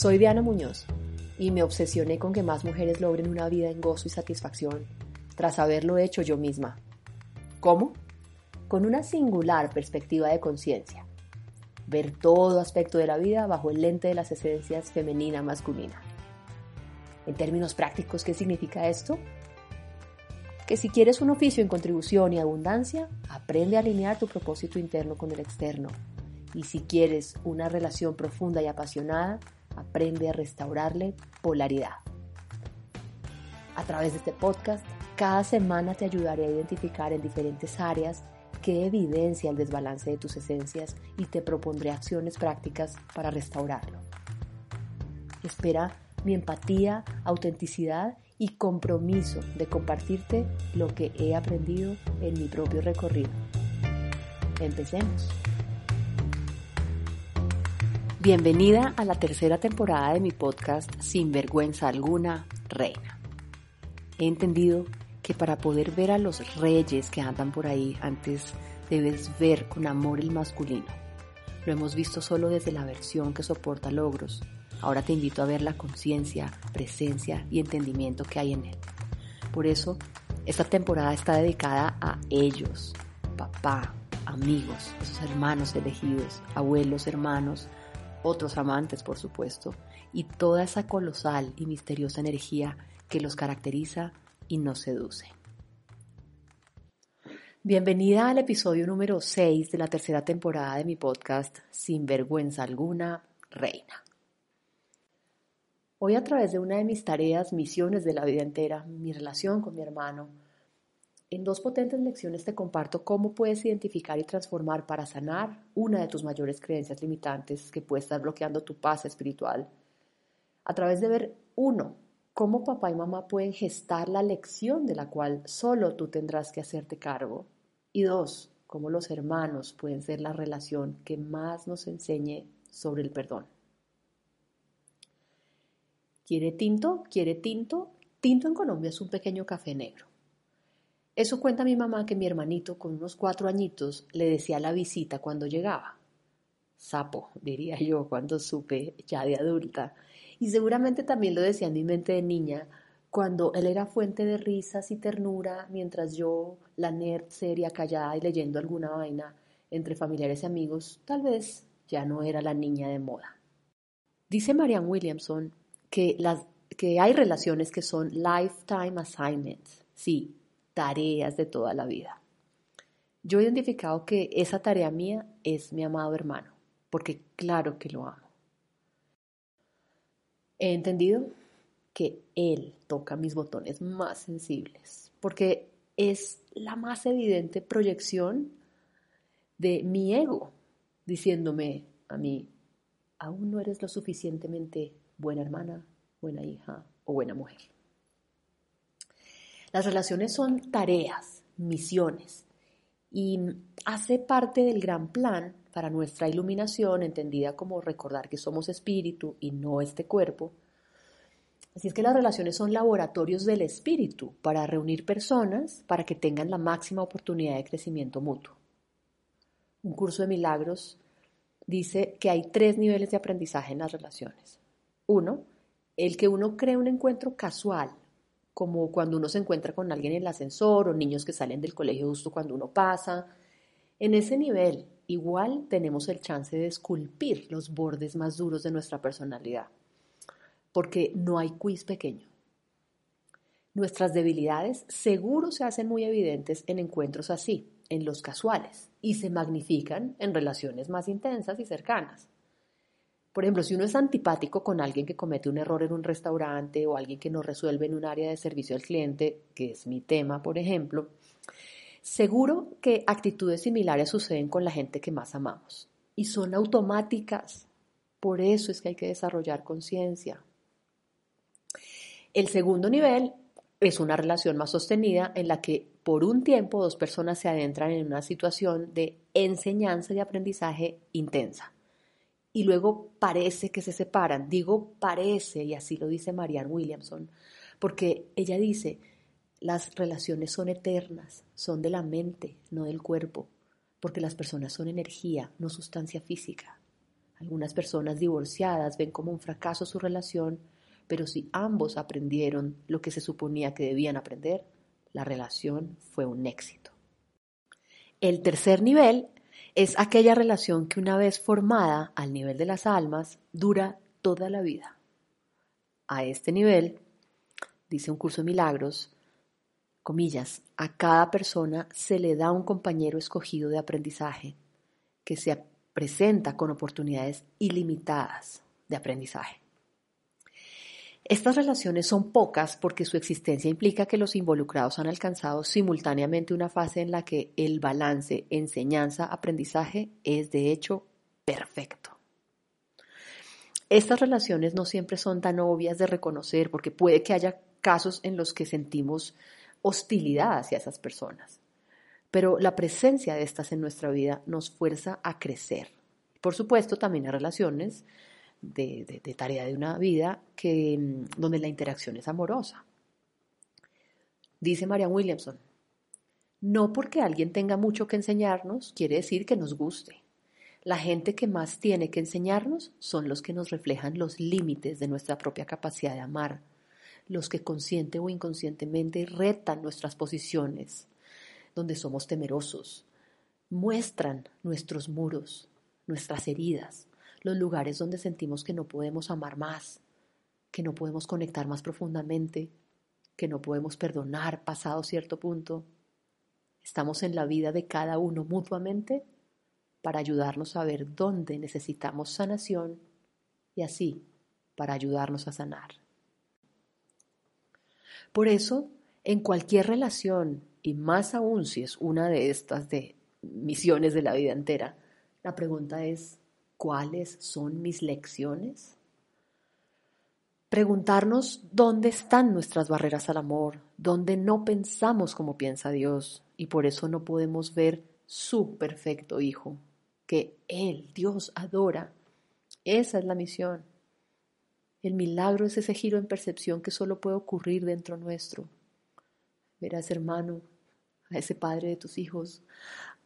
Soy Diana Muñoz y me obsesioné con que más mujeres logren una vida en gozo y satisfacción tras haberlo hecho yo misma. ¿Cómo? Con una singular perspectiva de conciencia. Ver todo aspecto de la vida bajo el lente de las esencias femenina-masculina. En términos prácticos, ¿qué significa esto? Que si quieres un oficio en contribución y abundancia, aprende a alinear tu propósito interno con el externo. Y si quieres una relación profunda y apasionada, aprende a restaurarle polaridad. A través de este podcast, cada semana te ayudaré a identificar en diferentes áreas qué evidencia el desbalance de tus esencias y te propondré acciones prácticas para restaurarlo. Espera mi empatía, autenticidad y compromiso de compartirte lo que he aprendido en mi propio recorrido. Empecemos. Bienvenida a la tercera temporada de mi podcast Sin vergüenza alguna, Reina. He entendido que para poder ver a los reyes que andan por ahí, antes debes ver con amor el masculino. Lo hemos visto solo desde la versión que soporta logros. Ahora te invito a ver la conciencia, presencia y entendimiento que hay en él. Por eso, esta temporada está dedicada a ellos, papá, amigos, esos hermanos elegidos, abuelos, hermanos, otros amantes, por supuesto, y toda esa colosal y misteriosa energía que los caracteriza y nos seduce. Bienvenida al episodio número 6 de la tercera temporada de mi podcast Sin vergüenza alguna, Reina. Hoy a través de una de mis tareas, misiones de la vida entera, mi relación con mi hermano, en dos potentes lecciones te comparto cómo puedes identificar y transformar para sanar una de tus mayores creencias limitantes que puede estar bloqueando tu paz espiritual. A través de ver, uno, cómo papá y mamá pueden gestar la lección de la cual solo tú tendrás que hacerte cargo. Y dos, cómo los hermanos pueden ser la relación que más nos enseñe sobre el perdón. ¿Quiere tinto? ¿Quiere tinto? Tinto en Colombia es un pequeño café negro. Eso cuenta mi mamá que mi hermanito con unos cuatro añitos le decía la visita cuando llegaba. Sapo, diría yo cuando supe ya de adulta. Y seguramente también lo decía en mi mente de niña, cuando él era fuente de risas y ternura, mientras yo, la nerd seria, callada y leyendo alguna vaina entre familiares y amigos, tal vez ya no era la niña de moda. Dice Marianne Williamson que, que hay relaciones que son lifetime assignments. Sí, tareas de toda la vida. Yo he identificado que esa tarea mía es mi amado hermano, porque claro que lo amo. He entendido que él toca mis botones más sensibles, porque es la más evidente proyección de mi ego, diciéndome a mí, aún no eres lo suficientemente buena hermana, buena hija o buena mujer. Las relaciones son tareas, misiones, y hace parte del gran plan para nuestra iluminación, entendida como recordar que somos espíritu y no este cuerpo. Así es que las relaciones son laboratorios del espíritu para reunir personas para que tengan la máxima oportunidad de crecimiento mutuo. Un curso de milagros dice que hay tres niveles de aprendizaje en las relaciones. Uno, el que uno cree un encuentro casual como cuando uno se encuentra con alguien en el ascensor o niños que salen del colegio justo cuando uno pasa. En ese nivel, igual tenemos el chance de esculpir los bordes más duros de nuestra personalidad, porque no hay quiz pequeño. Nuestras debilidades seguro se hacen muy evidentes en encuentros así, en los casuales, y se magnifican en relaciones más intensas y cercanas. Por ejemplo, si uno es antipático con alguien que comete un error en un restaurante o alguien que no resuelve en un área de servicio al cliente, que es mi tema, por ejemplo, seguro que actitudes similares suceden con la gente que más amamos y son automáticas. Por eso es que hay que desarrollar conciencia. El segundo nivel es una relación más sostenida en la que por un tiempo dos personas se adentran en una situación de enseñanza y aprendizaje intensa. Y luego parece que se separan. Digo parece, y así lo dice Marianne Williamson, porque ella dice, las relaciones son eternas, son de la mente, no del cuerpo, porque las personas son energía, no sustancia física. Algunas personas divorciadas ven como un fracaso su relación pero si ambos aprendieron lo que se suponía que debían aprender, la relación fue un éxito. El tercer nivel es aquella relación que una vez formada al nivel de las almas dura toda la vida. A este nivel, dice un curso de milagros, comillas, a cada persona se le da un compañero escogido de aprendizaje que se presenta con oportunidades ilimitadas de aprendizaje. Estas relaciones son pocas porque su existencia implica que los involucrados han alcanzado simultáneamente una fase en la que el balance enseñanza-aprendizaje es de hecho perfecto. Estas relaciones no siempre son tan obvias de reconocer porque puede que haya casos en los que sentimos hostilidad hacia esas personas. Pero la presencia de estas en nuestra vida nos fuerza a crecer. Por supuesto, también hay relaciones de, tarea de una vida que, mm, donde la interacción es amorosa. Dice María Williamson, no porque alguien tenga mucho que enseñarnos quiere decir que nos guste. La gente que más tiene que enseñarnos son los que nos reflejan los límites de nuestra propia capacidad de amar, los que consciente o inconscientemente retan nuestras posiciones, donde somos temerosos, muestran nuestros muros, nuestras heridas, los lugares donde sentimos que no podemos amar más, que no podemos conectar más profundamente, que no podemos perdonar pasado cierto punto. Estamos en la vida de cada uno mutuamente para ayudarnos a ver dónde necesitamos sanación y así para ayudarnos a sanar. Por eso, en cualquier relación, y más aún si es una de estas de misiones de la vida entera, la pregunta es, ¿Cuáles son mis lecciones? Preguntarnos dónde están nuestras barreras al amor, dónde no pensamos como piensa Dios y por eso no podemos ver su perfecto Hijo, que Él, Dios, adora. Esa es la misión. El milagro es ese giro en percepción que solo puede ocurrir dentro nuestro. Verás, hermano, a ese padre de tus hijos,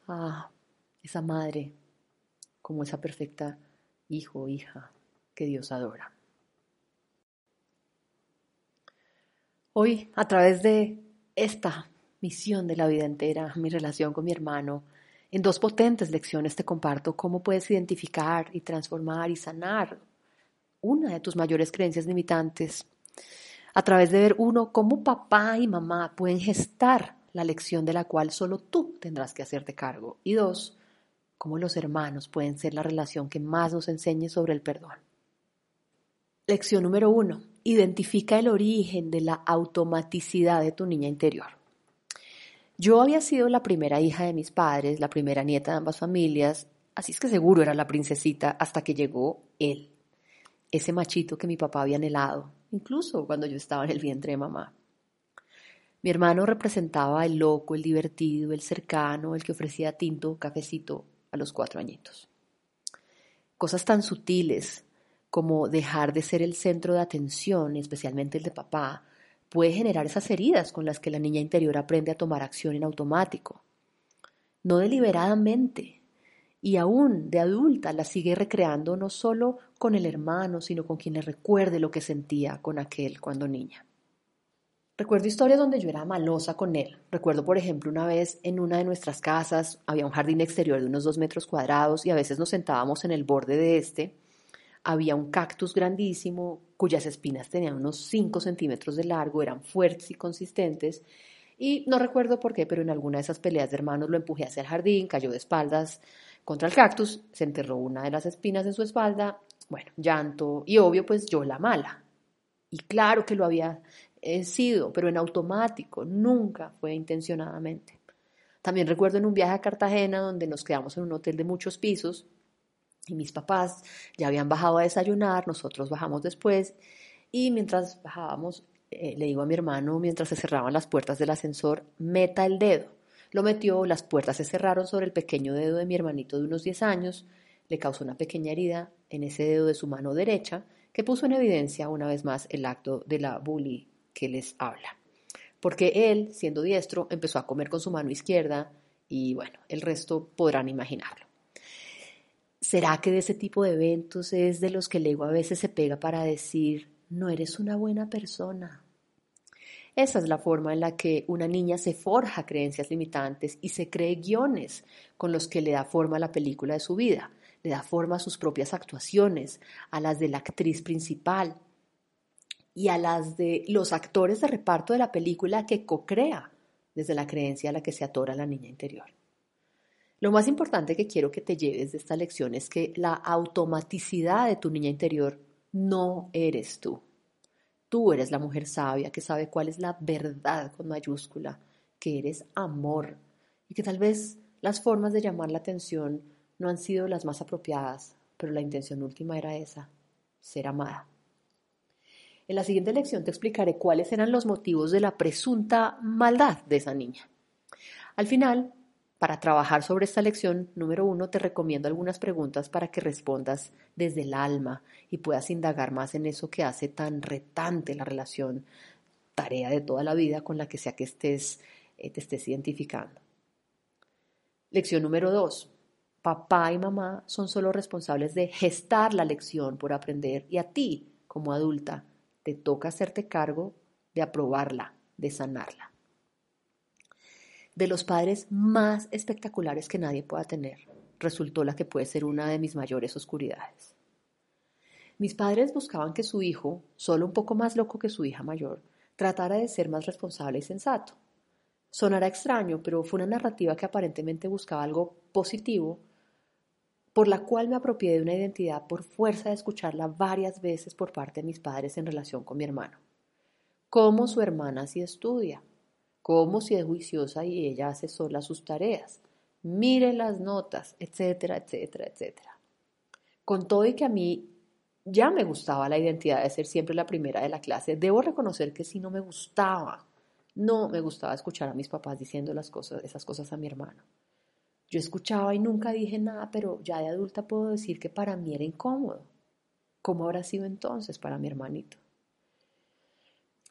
a esa madre como esa perfecta hijo o hija que Dios adora. Hoy, a través de esta misión de la vida entera, mi relación con mi hermano, en dos potentes lecciones te comparto cómo puedes identificar y transformar y sanar una de tus mayores creencias limitantes a través de ver uno cómo papá y mamá pueden gestar la lección de la cual solo tú tendrás que hacerte cargo y dos, cómo los hermanos pueden ser la relación que más nos enseñe sobre el perdón. Lección número uno. Identifica el origen de la automaticidad de tu niña interior. Yo había sido la primera hija de mis padres, la primera nieta de ambas familias, así es que seguro era la princesita hasta que llegó él, ese machito que mi papá había anhelado, incluso cuando yo estaba en el vientre de mamá. Mi hermano representaba el loco, el divertido, el cercano, el que ofrecía tinto, cafecito a los cuatro añitos. Cosas tan sutiles como dejar de ser el centro de atención, especialmente el de papá, puede generar esas heridas con las que la niña interior aprende a tomar acción en automático. No deliberadamente, y aún de adulta la sigue recreando no solo con el hermano, sino con quien le recuerde lo que sentía con aquel cuando niña. Recuerdo historias donde yo era malosa con él. Recuerdo, por ejemplo, una vez en una de nuestras casas había un jardín exterior de unos dos metros cuadrados y a veces nos sentábamos en el borde de este. Había un cactus grandísimo cuyas espinas tenían unos 5 centímetros de largo, eran fuertes y consistentes. Y no recuerdo por qué, pero en alguna de esas peleas de hermanos lo empujé hacia el jardín, cayó de espaldas contra el cactus, se enterró una de las espinas en su espalda. Bueno, llanto y obvio, pues yo la mala. Y claro que lo había he sido, pero en automático, nunca fue intencionadamente. También recuerdo en un viaje a Cartagena donde nos quedamos en un hotel de muchos pisos Y mis papás ya habían bajado a desayunar, nosotros bajamos después y mientras bajábamos, eh, le digo a mi hermano, mientras se cerraban las puertas del ascensor, meta el dedo. Lo metió, las puertas se cerraron sobre el pequeño dedo de mi hermanito de unos 10 años, le causó una pequeña herida en ese dedo de su mano derecha que puso en evidencia una vez más el acto de la bully que les habla. Porque él, siendo diestro, empezó a comer con su mano izquierda y bueno, el resto podrán imaginarlo. ¿Será que de ese tipo de eventos es de los que el ego a veces se pega para decir, no eres una buena persona? Esa es la forma en la que una niña se forja creencias limitantes y se cree guiones con los que le da forma a la película de su vida, le da forma a sus propias actuaciones, a las de la actriz principal y a las de los actores de reparto de la película que co-crea desde la creencia a la que se atora la niña interior. Lo más importante que quiero que te lleves de esta lección es que la automaticidad de tu niña interior no eres tú. Tú eres la mujer sabia que sabe cuál es la verdad con mayúscula, que eres amor y que tal vez las formas de llamar la atención no han sido las más apropiadas, pero la intención última era esa, ser amada. En la siguiente lección te explicaré cuáles eran los motivos de la presunta maldad de esa niña. Al final, para trabajar sobre esta lección número uno, te recomiendo algunas preguntas para que respondas desde el alma y puedas indagar más en eso que hace tan retante la relación, tarea de toda la vida con la que sea que estés, eh, te estés identificando. Lección número dos. Papá y mamá son solo responsables de gestar la lección por aprender y a ti, como adulta, te toca hacerte cargo de aprobarla, de sanarla de los padres más espectaculares que nadie pueda tener, resultó la que puede ser una de mis mayores oscuridades. Mis padres buscaban que su hijo, solo un poco más loco que su hija mayor, tratara de ser más responsable y sensato. Sonará extraño, pero fue una narrativa que aparentemente buscaba algo positivo, por la cual me apropié de una identidad por fuerza de escucharla varias veces por parte de mis padres en relación con mi hermano. Cómo su hermana sí estudia, cómo si es juiciosa y ella hace sola sus tareas. Mire las notas, etcétera, etcétera, etcétera. Con todo y que a mí ya me gustaba la identidad de ser siempre la primera de la clase, debo reconocer que sí no me gustaba. No me gustaba escuchar a mis papás diciendo esas cosas a mi hermano. Yo escuchaba y nunca dije nada, pero ya de adulta puedo decir que para mí era incómodo. ¿Cómo habrá sido entonces para mi hermanito?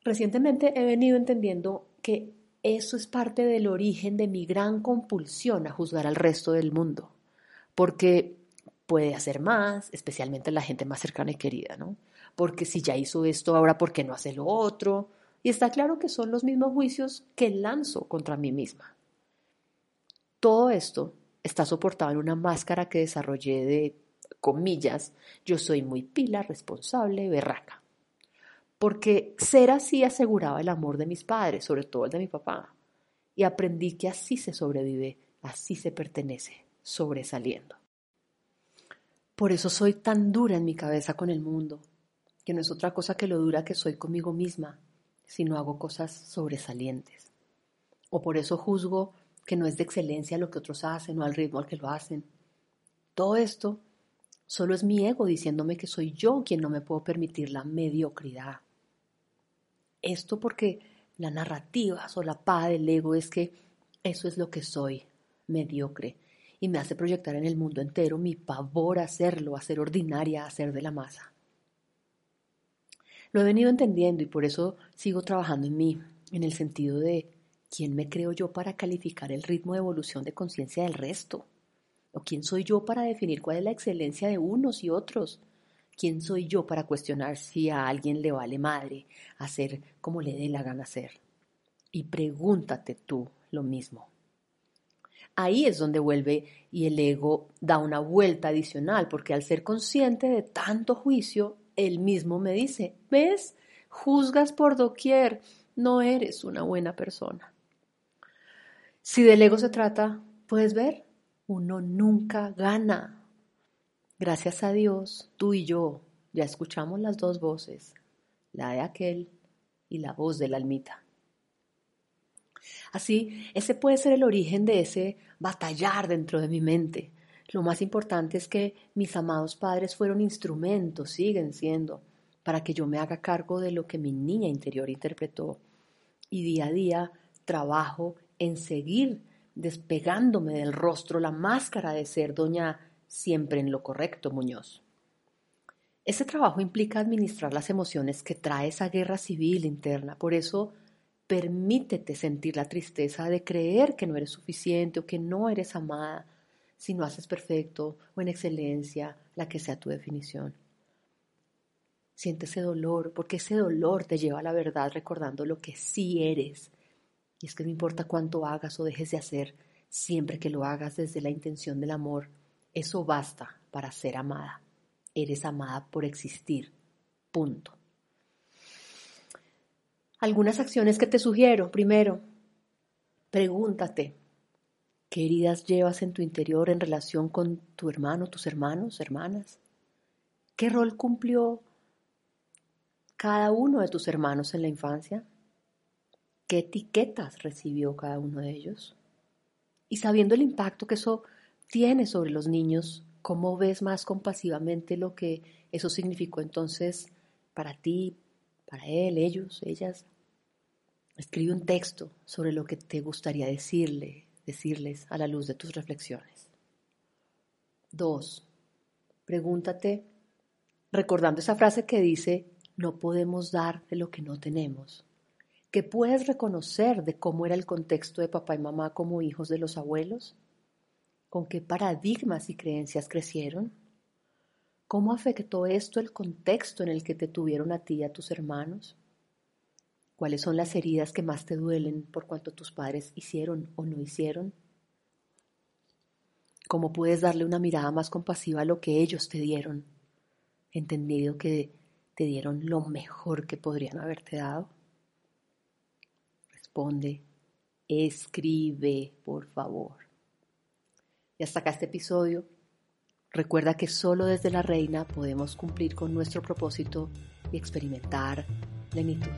Recientemente he venido entendiendo que eso es parte del origen de mi gran compulsión a juzgar al resto del mundo, porque puede hacer más, especialmente la gente más cercana y querida, ¿no? Porque si ya hizo esto, ahora ¿por qué no hace lo otro? Y está claro que son los mismos juicios que lanzo contra mí misma. Todo esto está soportado en una máscara que desarrollé de comillas, yo soy muy pila, responsable, berraca porque ser así aseguraba el amor de mis padres, sobre todo el de mi papá. Y aprendí que así se sobrevive, así se pertenece, sobresaliendo. Por eso soy tan dura en mi cabeza con el mundo, que no es otra cosa que lo dura que soy conmigo misma, si no hago cosas sobresalientes. O por eso juzgo que no es de excelencia lo que otros hacen o al ritmo al que lo hacen. Todo esto solo es mi ego diciéndome que soy yo quien no me puedo permitir la mediocridad. Esto porque la narrativa solapada del ego es que eso es lo que soy, mediocre, y me hace proyectar en el mundo entero mi pavor a hacerlo, a ser ordinaria, a ser de la masa. Lo he venido entendiendo y por eso sigo trabajando en mí, en el sentido de quién me creo yo para calificar el ritmo de evolución de conciencia del resto, o quién soy yo para definir cuál es la excelencia de unos y otros, ¿Quién soy yo para cuestionar si a alguien le vale madre hacer como le dé la gana hacer? Y pregúntate tú lo mismo. Ahí es donde vuelve y el ego da una vuelta adicional, porque al ser consciente de tanto juicio, él mismo me dice, ¿ves? Juzgas por doquier, no eres una buena persona. Si del ego se trata, puedes ver, uno nunca gana, Gracias a Dios, tú y yo ya escuchamos las dos voces, la de aquel y la voz de la almita. Así, ese puede ser el origen de ese batallar dentro de mi mente, lo más importante es que mis amados padres fueron instrumentos, siguen siendo, para que yo me haga cargo de lo que mi niña interior interpretó. Y día a día trabajo en seguir despegándome del rostro la máscara de ser doña siempre en lo correcto Muñoz. Ese trabajo implica administrar las emociones que trae esa guerra civil interna. Por eso, permítete sentir la tristeza de creer que no eres suficiente o que no eres amada si no haces perfecto o en excelencia, la que sea tu definición. Siente ese dolor, porque ese dolor te lleva a la verdad recordando lo que sí eres. Y es que no importa cuánto hagas o dejes de hacer, siempre que lo hagas desde la intención del amor, eso basta para ser amada. Eres amada por existir. Punto. Algunas acciones que te sugiero. Primero, pregúntate, ¿qué heridas llevas en tu interior en relación con tu hermano, tus hermanos, hermanas? ¿Qué rol cumplió cada uno de tus hermanos en la infancia? ¿Qué etiquetas recibió cada uno de ellos? Y sabiendo el impacto que eso tiene sobre los niños, ¿cómo ves más compasivamente lo que eso significó entonces para ti, para él, ellos, ellas? Escribe un texto sobre lo que te gustaría decirle, decirles a la luz de tus reflexiones. Dos, pregúntate, recordando esa frase que dice, no podemos dar de lo que no tenemos, que puedes reconocer de cómo era el contexto de papá y mamá como hijos de los abuelos, con qué paradigmas y creencias crecieron, cómo afectó esto el contexto en el que te tuvieron a ti y a tus hermanos, ¿Cuáles son las heridas que más te duelen por cuanto tus padres hicieron o no hicieron? ¿Cómo puedes darle una mirada más compasiva a lo que ellos te dieron, entendido que te dieron lo mejor que podrían haberte dado? Responde, escribe, por favor. Y hasta acá este episodio. Recuerda que solo desde la reina podemos cumplir con nuestro propósito y experimentar plenitud.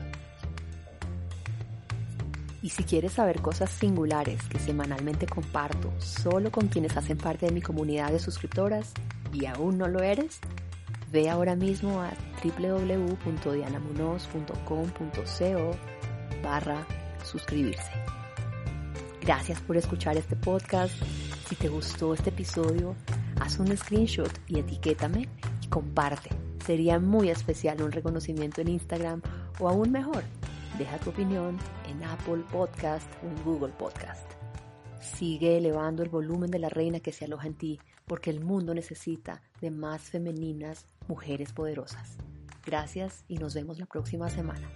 Y si quieres saber cosas singulares que semanalmente comparto solo con quienes hacen parte de mi comunidad de suscriptoras y aún no lo eres, ve ahora mismo a www.dianamunoz.com.co barra suscribirse. Gracias por escuchar este podcast. Si te gustó este episodio, haz un screenshot y etiquétame y comparte. Sería muy especial un reconocimiento en Instagram o aún mejor, Deja tu opinión en Apple Podcast o en Google Podcast. Sigue elevando el volumen de la reina que se aloja en ti, porque el mundo necesita de más femeninas mujeres poderosas. Gracias y nos vemos la próxima semana.